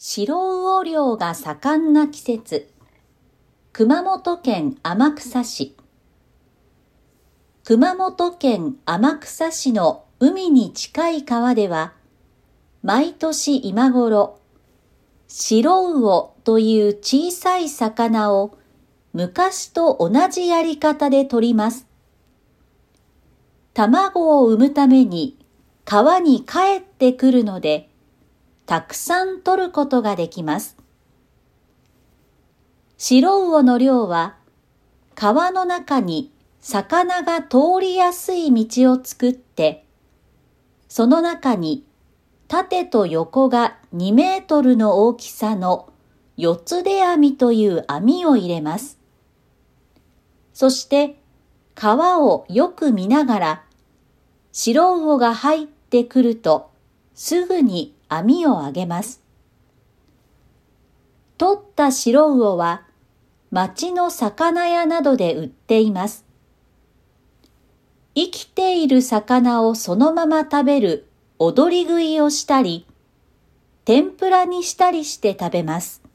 白魚漁が盛んな季節、熊本県天草市。熊本県天草市の海に近い川では、毎年今頃、白魚という小さい魚を昔と同じやり方で取ります。卵を産むために川に帰ってくるので、たくさん取ることができます。白魚の量は川の中に魚が通りやすい道を作って、その中に縦と横が2メートルの大きさの四つ出網という網を入れます。そして川をよく見ながら白魚が入ってくるとすぐに網を上げます。取った白魚は町の魚屋などで売っています。生きている魚をそのまま食べる踊り食いをしたり、天ぷらにしたりして食べます。